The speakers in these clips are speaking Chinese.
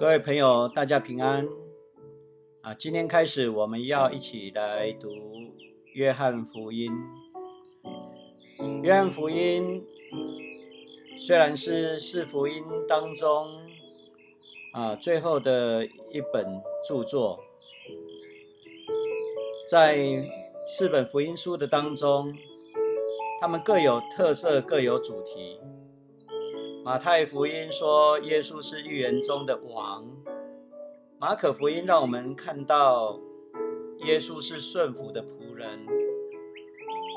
各位朋友，大家平安啊！今天开始，我们要一起来读约翰福音。约翰福音虽然是四福音当中啊最后的一本著作，在四本福音书的当中，他们各有特色，各有主题。马太福音说耶稣是预言中的王，马可福音让我们看到耶稣是顺服的仆人，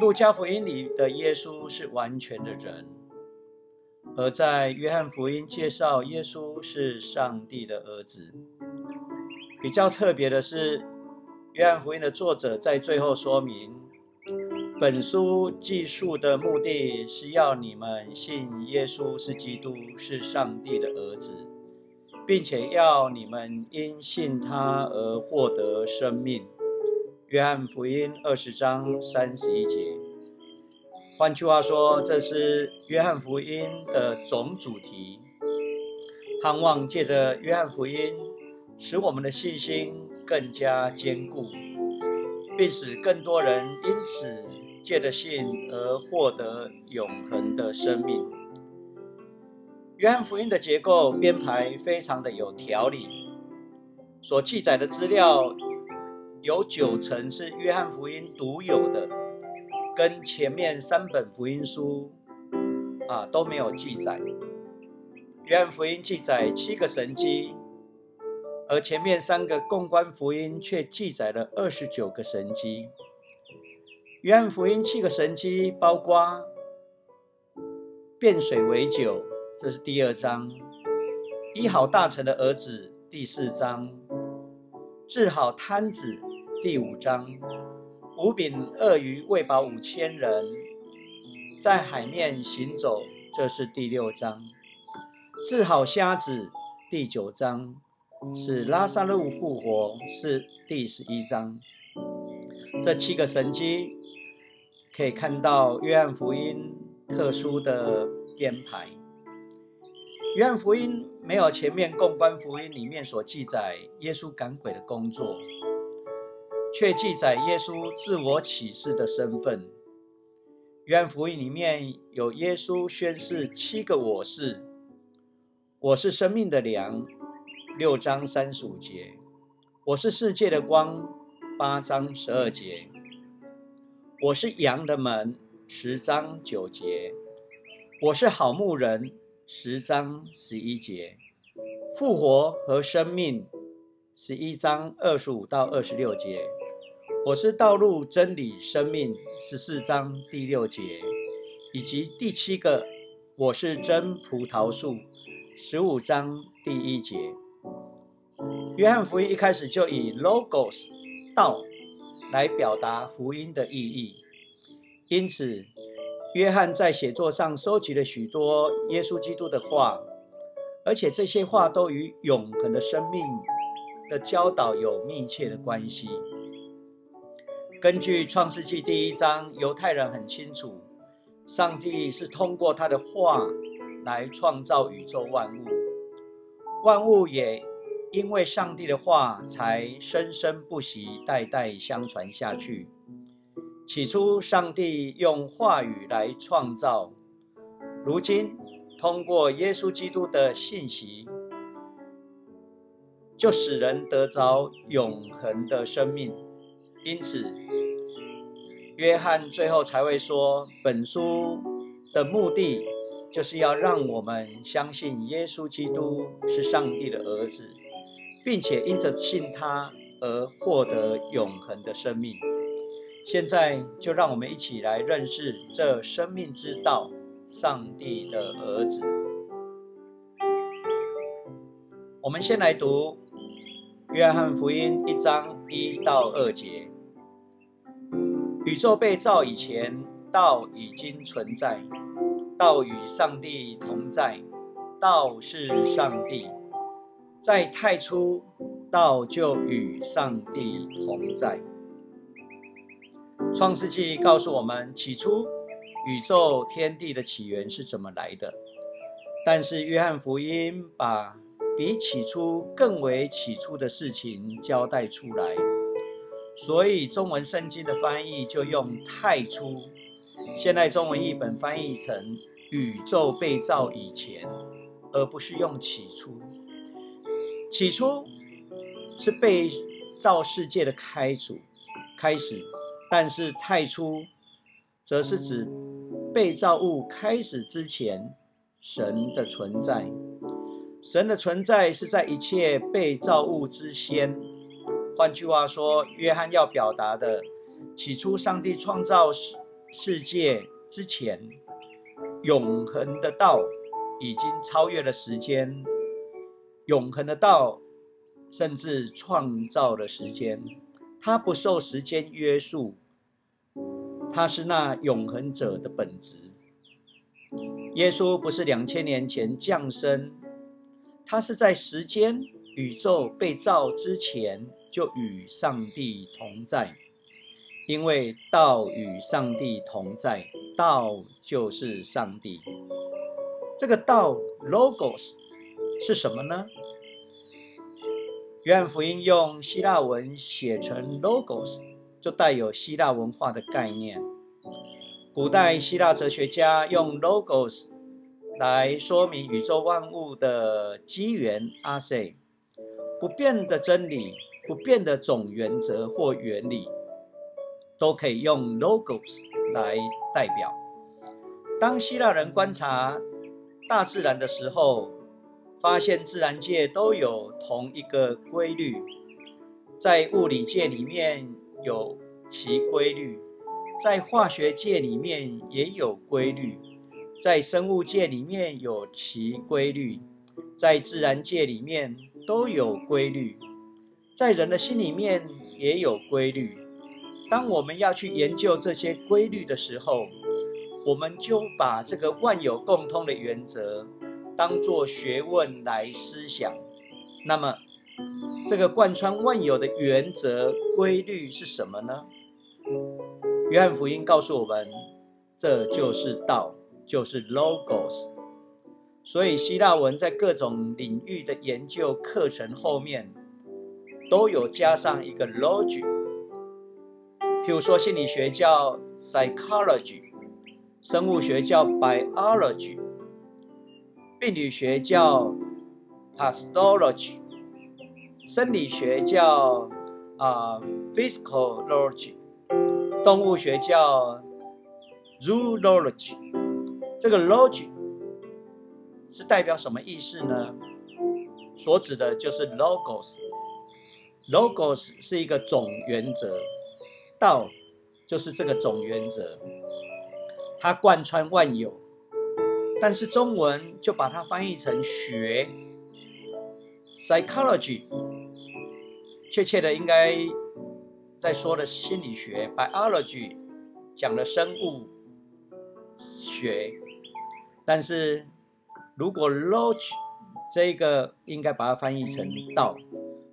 路加福音里的耶稣是完全的人，而在约翰福音介绍耶稣是上帝的儿子。比较特别的是，约翰福音的作者在最后说明。本书记述的目的是要你们信耶稣是基督，是上帝的儿子，并且要你们因信他而获得生命。约翰福音二十章三十一节。换句话说，这是约翰福音的总主题。盼望借着约翰福音，使我们的信心更加坚固，并使更多人因此。借的信而获得永恒的生命。约翰福音的结构编排非常的有条理，所记载的资料有九成是约翰福音独有的，跟前面三本福音书啊都没有记载。约翰福音记载七个神迹，而前面三个共观福音却记载了二十九个神迹。约翰福音七个神迹，包括变水为酒，这是第二章；医好大臣的儿子，第四章；治好瘫子，第五章；五饼鳄鱼喂饱五千人，在海面行走，这是第六章；治好瞎子，第九章；使拉萨路复活，是第十一章。这七个神迹。可以看到约翰福音特殊的编排。约翰福音没有前面共观福音里面所记载耶稣赶鬼的工作，却记载耶稣自我启示的身份。约翰福音里面有耶稣宣誓七个我是：我是生命的粮，六章三十五节；我是世界的光，八章十二节。我是羊的门，十章九节；我是好牧人，十章十一节；复活和生命，十一章二十五到二十六节；我是道路、真理、生命，十四章第六节；以及第七个，我是真葡萄树，十五章第一节。约翰福音一开始就以 logos 道。来表达福音的意义，因此，约翰在写作上收集了许多耶稣基督的话，而且这些话都与永恒的生命的教导有密切的关系。根据创世纪第一章，犹太人很清楚，上帝是通过他的话来创造宇宙万物，万物也。因为上帝的话才生生不息、代代相传下去。起初，上帝用话语来创造；如今，通过耶稣基督的信息，就使人得着永恒的生命。因此，约翰最后才会说：本书的目的就是要让我们相信耶稣基督是上帝的儿子。并且因着信他而获得永恒的生命。现在就让我们一起来认识这生命之道——上帝的儿子。我们先来读《约翰福音》一章一到二节：宇宙被造以前，道已经存在，道与上帝同在，道是上帝。在太初，道就与上帝同在。创世纪告诉我们，起初宇宙天地的起源是怎么来的。但是约翰福音把比起初更为起初的事情交代出来，所以中文圣经的翻译就用太初。现代中文译本翻译成宇宙被造以前，而不是用起初。起初是被造世界的开主开始，但是太初则是指被造物开始之前神的存在。神的存在是在一切被造物之先。换句话说，约翰要表达的，起初上帝创造世世界之前，永恒的道已经超越了时间，永恒的道甚至创造了时间，它不受时间约束，它是那永恒者的本质。耶稣不是两千年前降生。他是在时间宇宙被造之前就与上帝同在，因为道与上帝同在，道就是上帝。这个道 logos 是什么呢？约翰福音用希腊文写成 logos，就带有希腊文化的概念。古代希腊哲学家用 logos。来说明宇宙万物的机缘阿塞不变的真理、不变的总原则或原理，都可以用 logos 来代表。当希腊人观察大自然的时候，发现自然界都有同一个规律，在物理界里面有其规律，在化学界里面也有规律。在生物界里面有其规律，在自然界里面都有规律，在人的心里面也有规律。当我们要去研究这些规律的时候，我们就把这个万有共通的原则当做学问来思想。那么，这个贯穿万有的原则规律是什么呢？约翰福音告诉我们，这就是道。就是 logos，所以希腊文在各种领域的研究课程后面都有加上一个 logi。譬如说，心理学叫 psychology，生物学叫 biology，病理学叫 pathology，生理学叫啊 physiology，动物学叫 zoology。这个 logic 是代表什么意思呢？所指的就是 logos。logos 是一个总原则，道就是这个总原则，它贯穿万有。但是中文就把它翻译成学，psychology，确切的应该在说的心理学，biology 讲的生物学。但是，如果 log 这个应该把它翻译成道，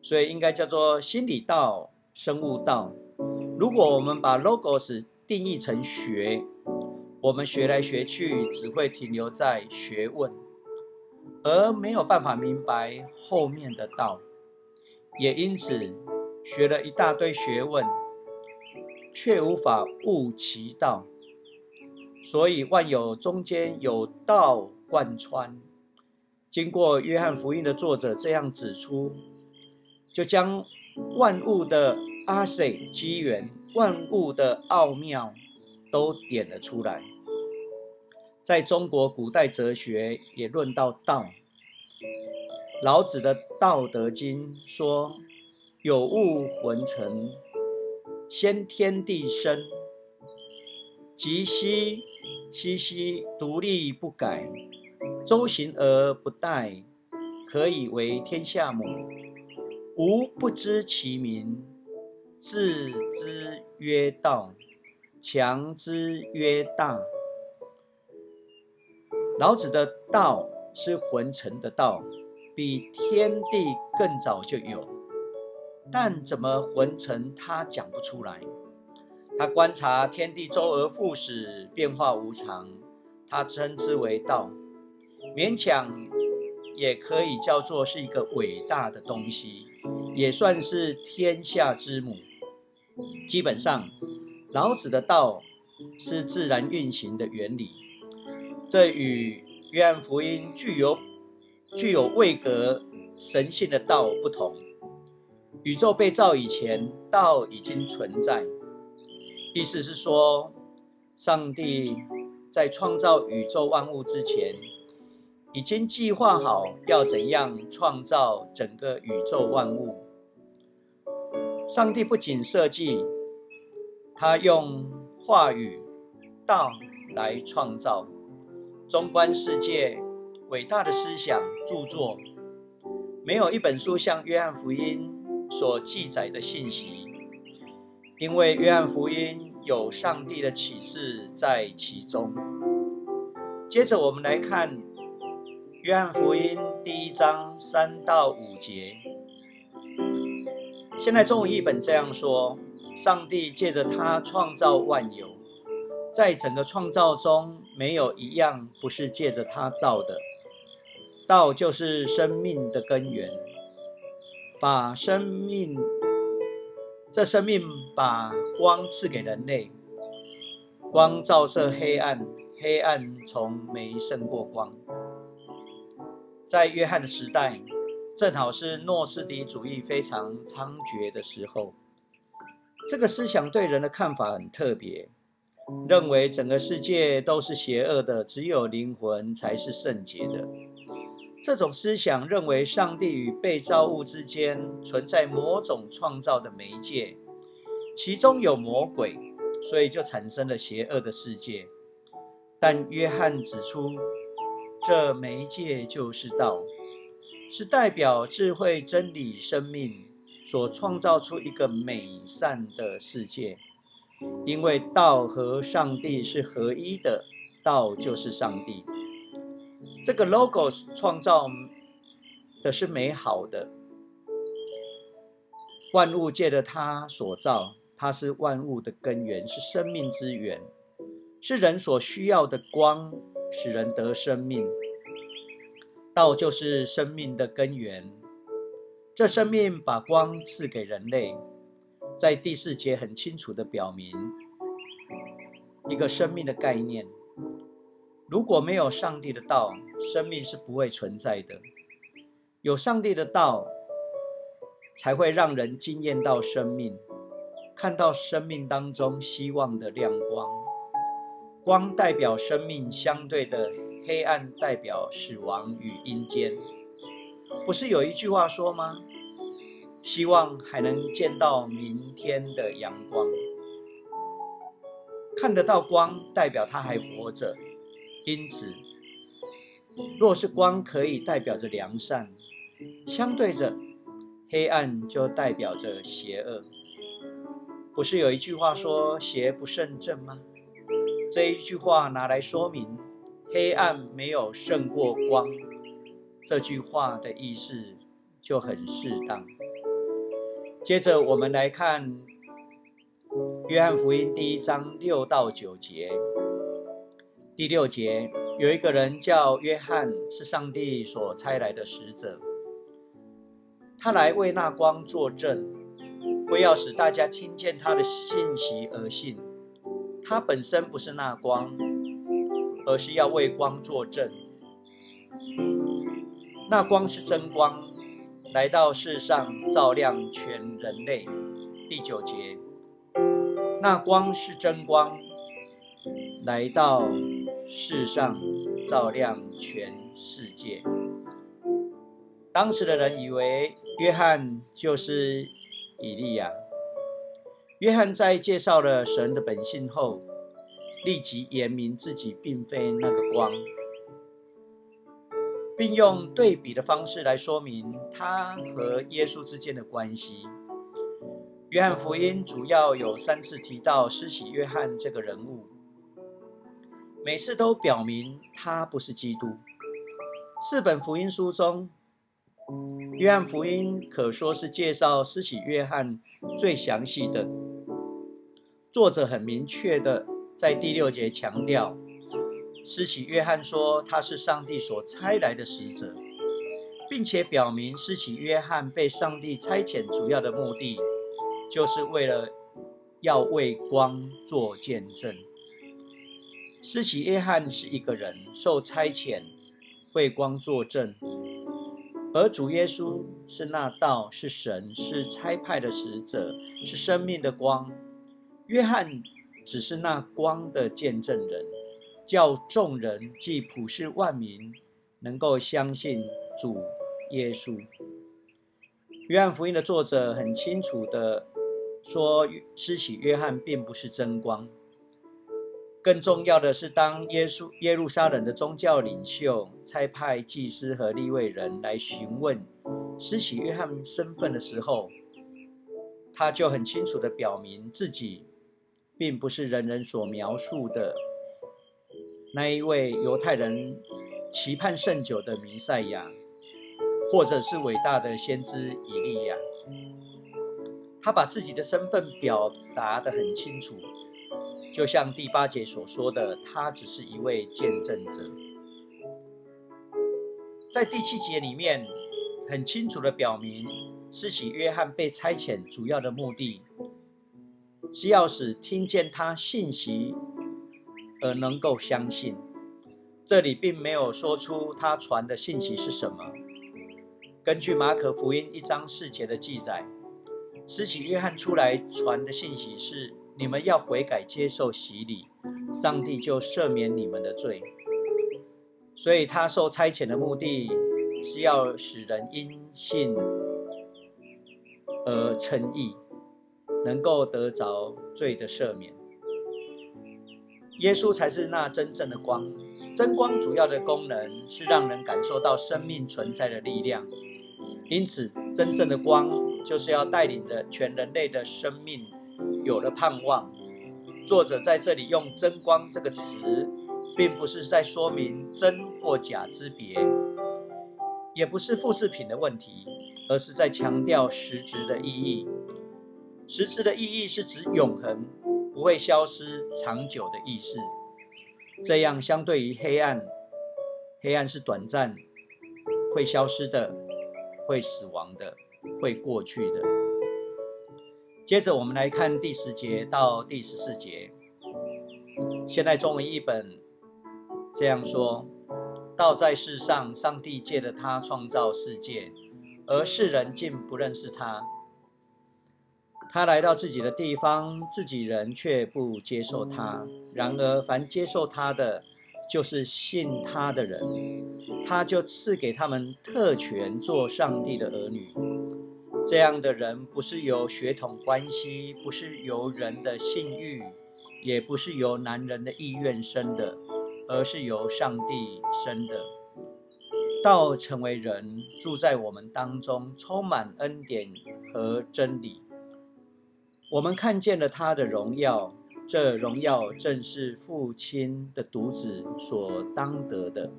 所以应该叫做心理道、生物道。如果我们把 logos 定义成学，我们学来学去只会停留在学问，而没有办法明白后面的道，也因此学了一大堆学问，却无法悟其道。所以万有中间有道贯穿，经过约翰福音的作者这样指出，就将万物的阿塞机缘、万物的奥妙都点了出来。在中国古代哲学也论到道，老子的《道德经》说：“有物混成，先天地生，即息。”西西独立不改，周行而不殆，可以为天下母。吾不知其名，自知曰道，强之曰大。老子的道是浑成的道，比天地更早就有，但怎么浑成，他讲不出来。他观察天地周而复始，变化无常，他称之为道。勉强也可以叫做是一个伟大的东西，也算是天下之母。基本上，老子的道是自然运行的原理，这与约翰福音具有具有位格神性的道不同。宇宙被造以前，道已经存在，意思是说，上帝在创造宇宙万物之前。已经计划好要怎样创造整个宇宙万物。上帝不仅设计，他用话语道来创造。纵观世界，伟大的思想著作，没有一本书像约翰福音所记载的信息，因为约翰福音有上帝的启示在其中。接着我们来看。约翰福音第一章三到五节，现在中文译本这样说：上帝借着他创造万有，在整个创造中没有一样不是借着他造的。道就是生命的根源，把生命，这生命把光赐给人类，光照射黑暗，黑暗从没胜过光。在约翰的时代，正好是诺斯底主义非常猖獗的时候。这个思想对人的看法很特别，认为整个世界都是邪恶的，只有灵魂才是圣洁的。这种思想认为上帝与被造物之间存在某种创造的媒介，其中有魔鬼，所以就产生了邪恶的世界。但约翰指出。这媒介就是道，是代表智慧、真理、生命所创造出一个美善的世界。因为道和上帝是合一的，道就是上帝。这个 logos 创造的是美好的，万物借着它所造，它是万物的根源，是生命之源，是人所需要的光。使人得生命，道就是生命的根源。这生命把光赐给人类，在第四节很清楚的表明一个生命的概念。如果没有上帝的道，生命是不会存在的。有上帝的道，才会让人惊艳到生命，看到生命当中希望的亮光。光代表生命，相对的黑暗代表死亡与阴间。不是有一句话说吗？希望还能见到明天的阳光。看得到光，代表他还活着。因此，若是光可以代表着良善，相对着黑暗就代表着邪恶。不是有一句话说“邪不胜正”吗？这一句话拿来说明黑暗没有胜过光，这句话的意思就很适当。接着我们来看约翰福音第一章六到九节。第六节有一个人叫约翰，是上帝所差来的使者，他来为那光作证，为要使大家听见他的信息而信。他本身不是那光，而是要为光作证。那光是真光，来到世上照亮全人类。第九节，那光是真光，来到世上照亮全世界。当时的人以为约翰就是以利亚。约翰在介绍了神的本性后，立即言明自己并非那个光，并用对比的方式来说明他和耶稣之间的关系。约翰福音主要有三次提到施洗约翰这个人物，每次都表明他不是基督。四本福音书中，约翰福音可说是介绍施洗约翰最详细的。作者很明确的在第六节强调，施洗约翰说他是上帝所差来的使者，并且表明施洗约翰被上帝差遣主要的目的，就是为了要为光做见证。施洗约翰是一个人受差遣为光作证，而主耶稣是那道，是神，是差派的使者，是生命的光。约翰只是那光的见证人，叫众人即普世万民能够相信主。耶稣，约翰福音的作者很清楚的说，施洗约翰并不是真光。更重要的是，当耶稣耶路撒冷的宗教领袖差派祭司和立位人来询问施洗约翰身份的时候，他就很清楚的表明自己并不是人人所描述的那一位犹太人期盼甚久的弥赛亚。或者是伟大的先知以利亚，他把自己的身份表达得很清楚，就像第八节所说的，他只是一位见证者。在第七节里面，很清楚的表明，施洗约翰被差遣主要的目的，是要使听见他信息而能够相信。这里并没有说出他传的信息是什么。根据马可福音一章四节的记载，施洗约翰出来传的信息是：你们要悔改，接受洗礼，上帝就赦免你们的罪。所以他受差遣的目的是要使人因信而称义，能够得着罪的赦免。耶稣才是那真正的光，真光主要的功能是让人感受到生命存在的力量。因此，真正的光就是要带领着全人类的生命有了盼望。作者在这里用“真光”这个词，并不是在说明真或假之别，也不是复制品的问题，而是在强调实质的意义。实质的意义是指永恒、不会消失、长久的意识。这样，相对于黑暗，黑暗是短暂、会消失的。会死亡的，会过去的。接着，我们来看第十节到第十四节。现代中文译本这样说：道在世上，上帝借着他创造世界，而世人竟不认识他。他来到自己的地方，自己人却不接受他。然而，凡接受他的，就是信他的人，他就赐给他们特权，做上帝的儿女。这样的人不是由血统关系，不是由人的性欲，也不是由男人的意愿生的，而是由上帝生的。道成为人，住在我们当中，充满恩典和真理。我们看见了他的荣耀。这荣耀正是父亲的独子所当得的。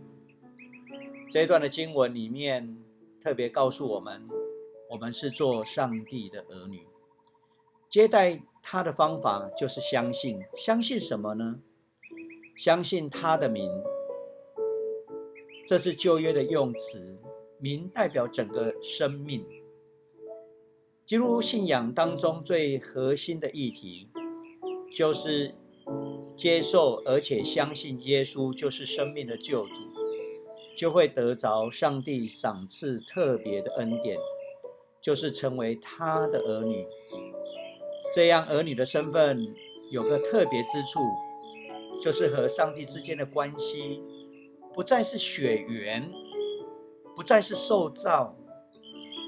这一段的经文里面特别告诉我们，我们是做上帝的儿女。接待他的方法就是相信，相信什么呢？相信他的名。这是旧约的用词，名代表整个生命。基督信仰当中最核心的议题。就是接受而且相信耶稣就是生命的救主，就会得着上帝赏赐特别的恩典，就是成为他的儿女。这样儿女的身份有个特别之处，就是和上帝之间的关系不再是血缘，不再是受造，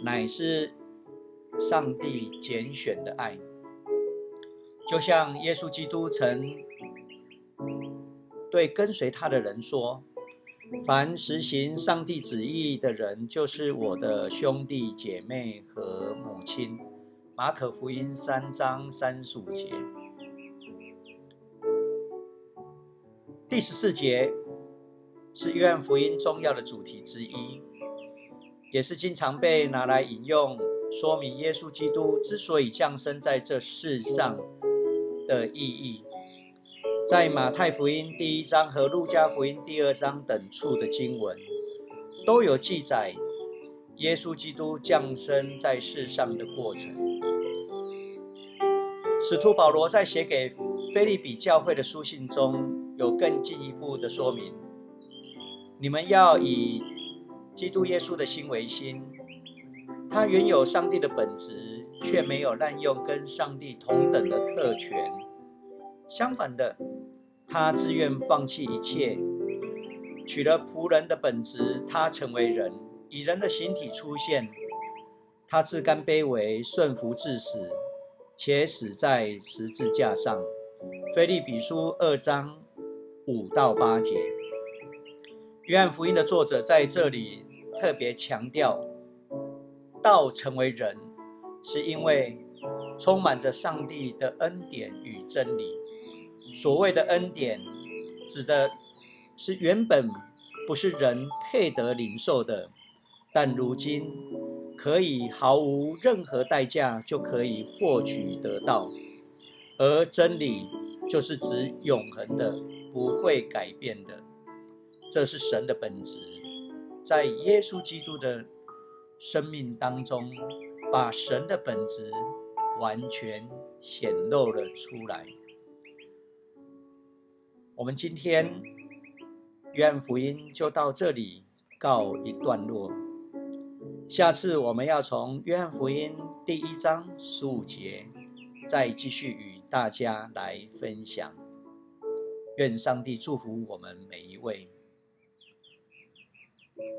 乃是上帝拣选的爱。就像耶稣基督曾对跟随他的人说：“凡实行上帝旨意的人，就是我的兄弟姐妹和母亲。”马可福音三章三十五节。第十四节是约翰福音重要的主题之一，也是经常被拿来引用，说明耶稣基督之所以降生在这世上。的意义，在马太福音第一章和路加福音第二章等处的经文，都有记载。耶稣基督降生在世上的过程。使徒保罗在写给菲利比教会的书信中有更进一步的说明：你们要以基督耶稣的心为心，他原有上帝的本质，却没有滥用跟上帝同等的特权。相反的，他自愿放弃一切，取了仆人的本质，他成为人，以人的形体出现。他自甘卑微，顺服至死。且死在十字架上。菲利比书二章五到八节，约翰福音的作者在这里特别强调，道成为人，是因为充满着上帝的恩典与真理。所谓的恩典，指的是原本不是人配得领受的，但如今。可以毫无任何代价就可以获取得到，而真理就是指永恒的、不会改变的，这是神的本质，在耶稣基督的生命当中，把神的本质完全显露了出来。我们今天约翰福音就到这里告一段落。下次我们要从约翰福音第一章十五节，再继续与大家来分享。愿上帝祝福我们每一位。